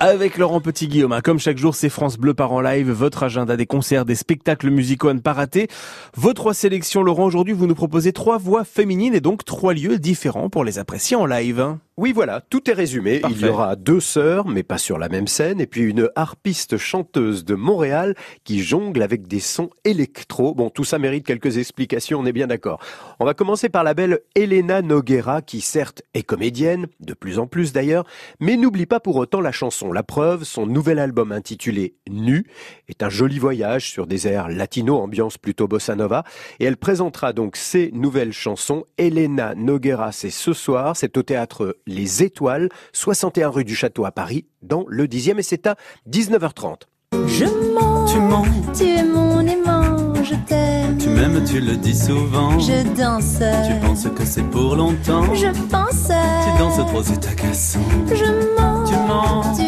Avec Laurent Petit-Guillaume, comme chaque jour, c'est France Bleu par en live, votre agenda des concerts, des spectacles musicaux à ne pas rater. Vos trois sélections, Laurent, aujourd'hui, vous nous proposez trois voix féminines et donc trois lieux différents pour les apprécier en live. Oui, voilà, tout est résumé. Il y aura deux sœurs, mais pas sur la même scène, et puis une harpiste chanteuse de Montréal qui jongle avec des sons électro. Bon, tout ça mérite quelques explications, on est bien d'accord. On va commencer par la belle Elena Noguera, qui certes est comédienne, de plus en plus d'ailleurs, mais n'oublie pas pour autant la chanson. La preuve, son nouvel album intitulé Nu est un joli voyage sur des airs latino, ambiance plutôt bossa nova, et elle présentera donc ses nouvelles chansons. Elena Noguera, c'est ce soir, c'est au théâtre les Étoiles, 61 rue du Château à Paris, dans le 10e, et c'est à 19h30. Je mens, tu mens, tu es mon aimant, je t'aime. Tu m'aimes, tu le dis souvent. Je danse, tu penses que c'est pour longtemps. Je pense, tu danses trop, c'est agaçant. Je mens, tu mens, tu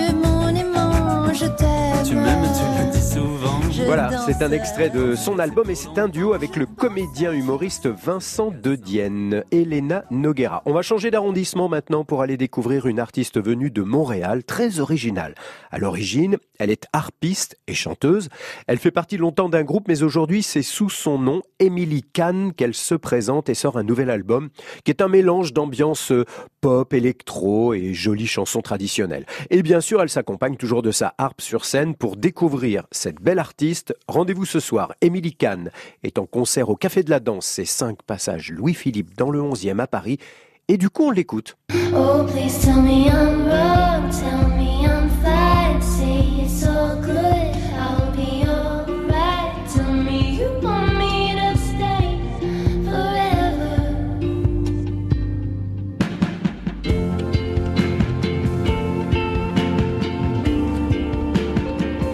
Voilà, c'est un extrait de son album et c'est un duo avec le comédien humoriste Vincent De Dienne, Elena Noguera. On va changer d'arrondissement maintenant pour aller découvrir une artiste venue de Montréal, très originale. À l'origine, elle est harpiste et chanteuse. Elle fait partie longtemps d'un groupe, mais aujourd'hui, c'est sous son nom, Emily Kahn, qu'elle se présente et sort un nouvel album qui est un mélange d'ambiance pop, électro et jolies chansons traditionnelles. Et bien sûr, elle s'accompagne toujours de sa harpe sur scène pour découvrir cette belle artiste Rendez-vous ce soir. Émilie Kahn est en concert au Café de la Danse. C'est 5 passages Louis-Philippe dans le 11e à Paris. Et du coup, on l'écoute. Oh,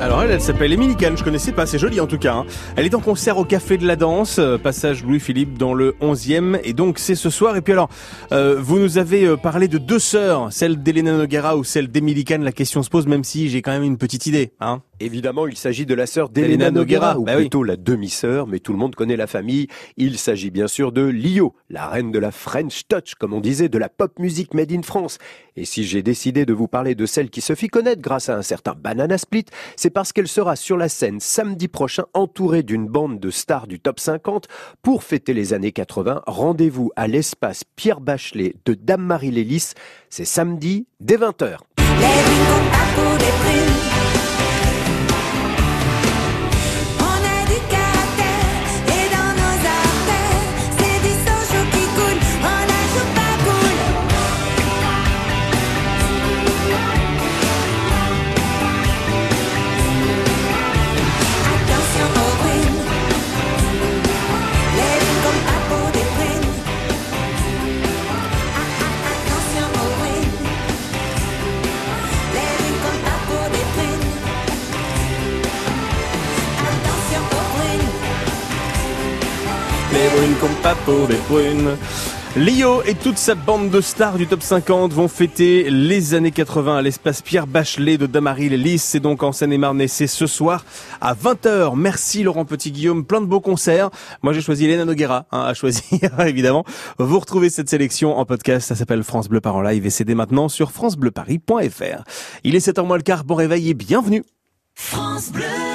Alors elle, elle s'appelle Émilie Kahn, je connaissais pas, c'est joli en tout cas. Hein. Elle est en concert au Café de la Danse, euh, passage Louis-Philippe dans le 11e, et donc c'est ce soir. Et puis alors, euh, vous nous avez euh, parlé de deux sœurs, celle d'Elena Noguera ou celle d'Émilie Kahn, la question se pose, même si j'ai quand même une petite idée. Hein. Évidemment, il s'agit de la sœur d'Elena Noguera, ou bah plutôt la demi-sœur, mais tout le monde connaît la famille. Il s'agit bien sûr de Lio, la reine de la French Touch, comme on disait, de la pop music made in France. Et si j'ai décidé de vous parler de celle qui se fit connaître grâce à un certain Banana Split, c'est parce qu'elle sera sur la scène samedi prochain entourée d'une bande de stars du top 50 pour fêter les années 80. Rendez-vous à l'espace Pierre Bachelet de Dame-Marie Lélis. C'est samedi dès 20h. Lio et toute sa bande de stars du top 50 vont fêter les années 80 à l'espace Pierre Bachelet de Damary Lys. C'est donc en Seine-et-Marne et c'est ce soir à 20h. Merci Laurent Petit-Guillaume, plein de beaux concerts. Moi j'ai choisi Elena Noguera hein, à choisir évidemment. Vous retrouvez cette sélection en podcast, ça s'appelle France Bleu par en live et c'est dès maintenant sur francebleuparis.fr. Il est 7h moins le quart, bon réveil et bienvenue. France Bleu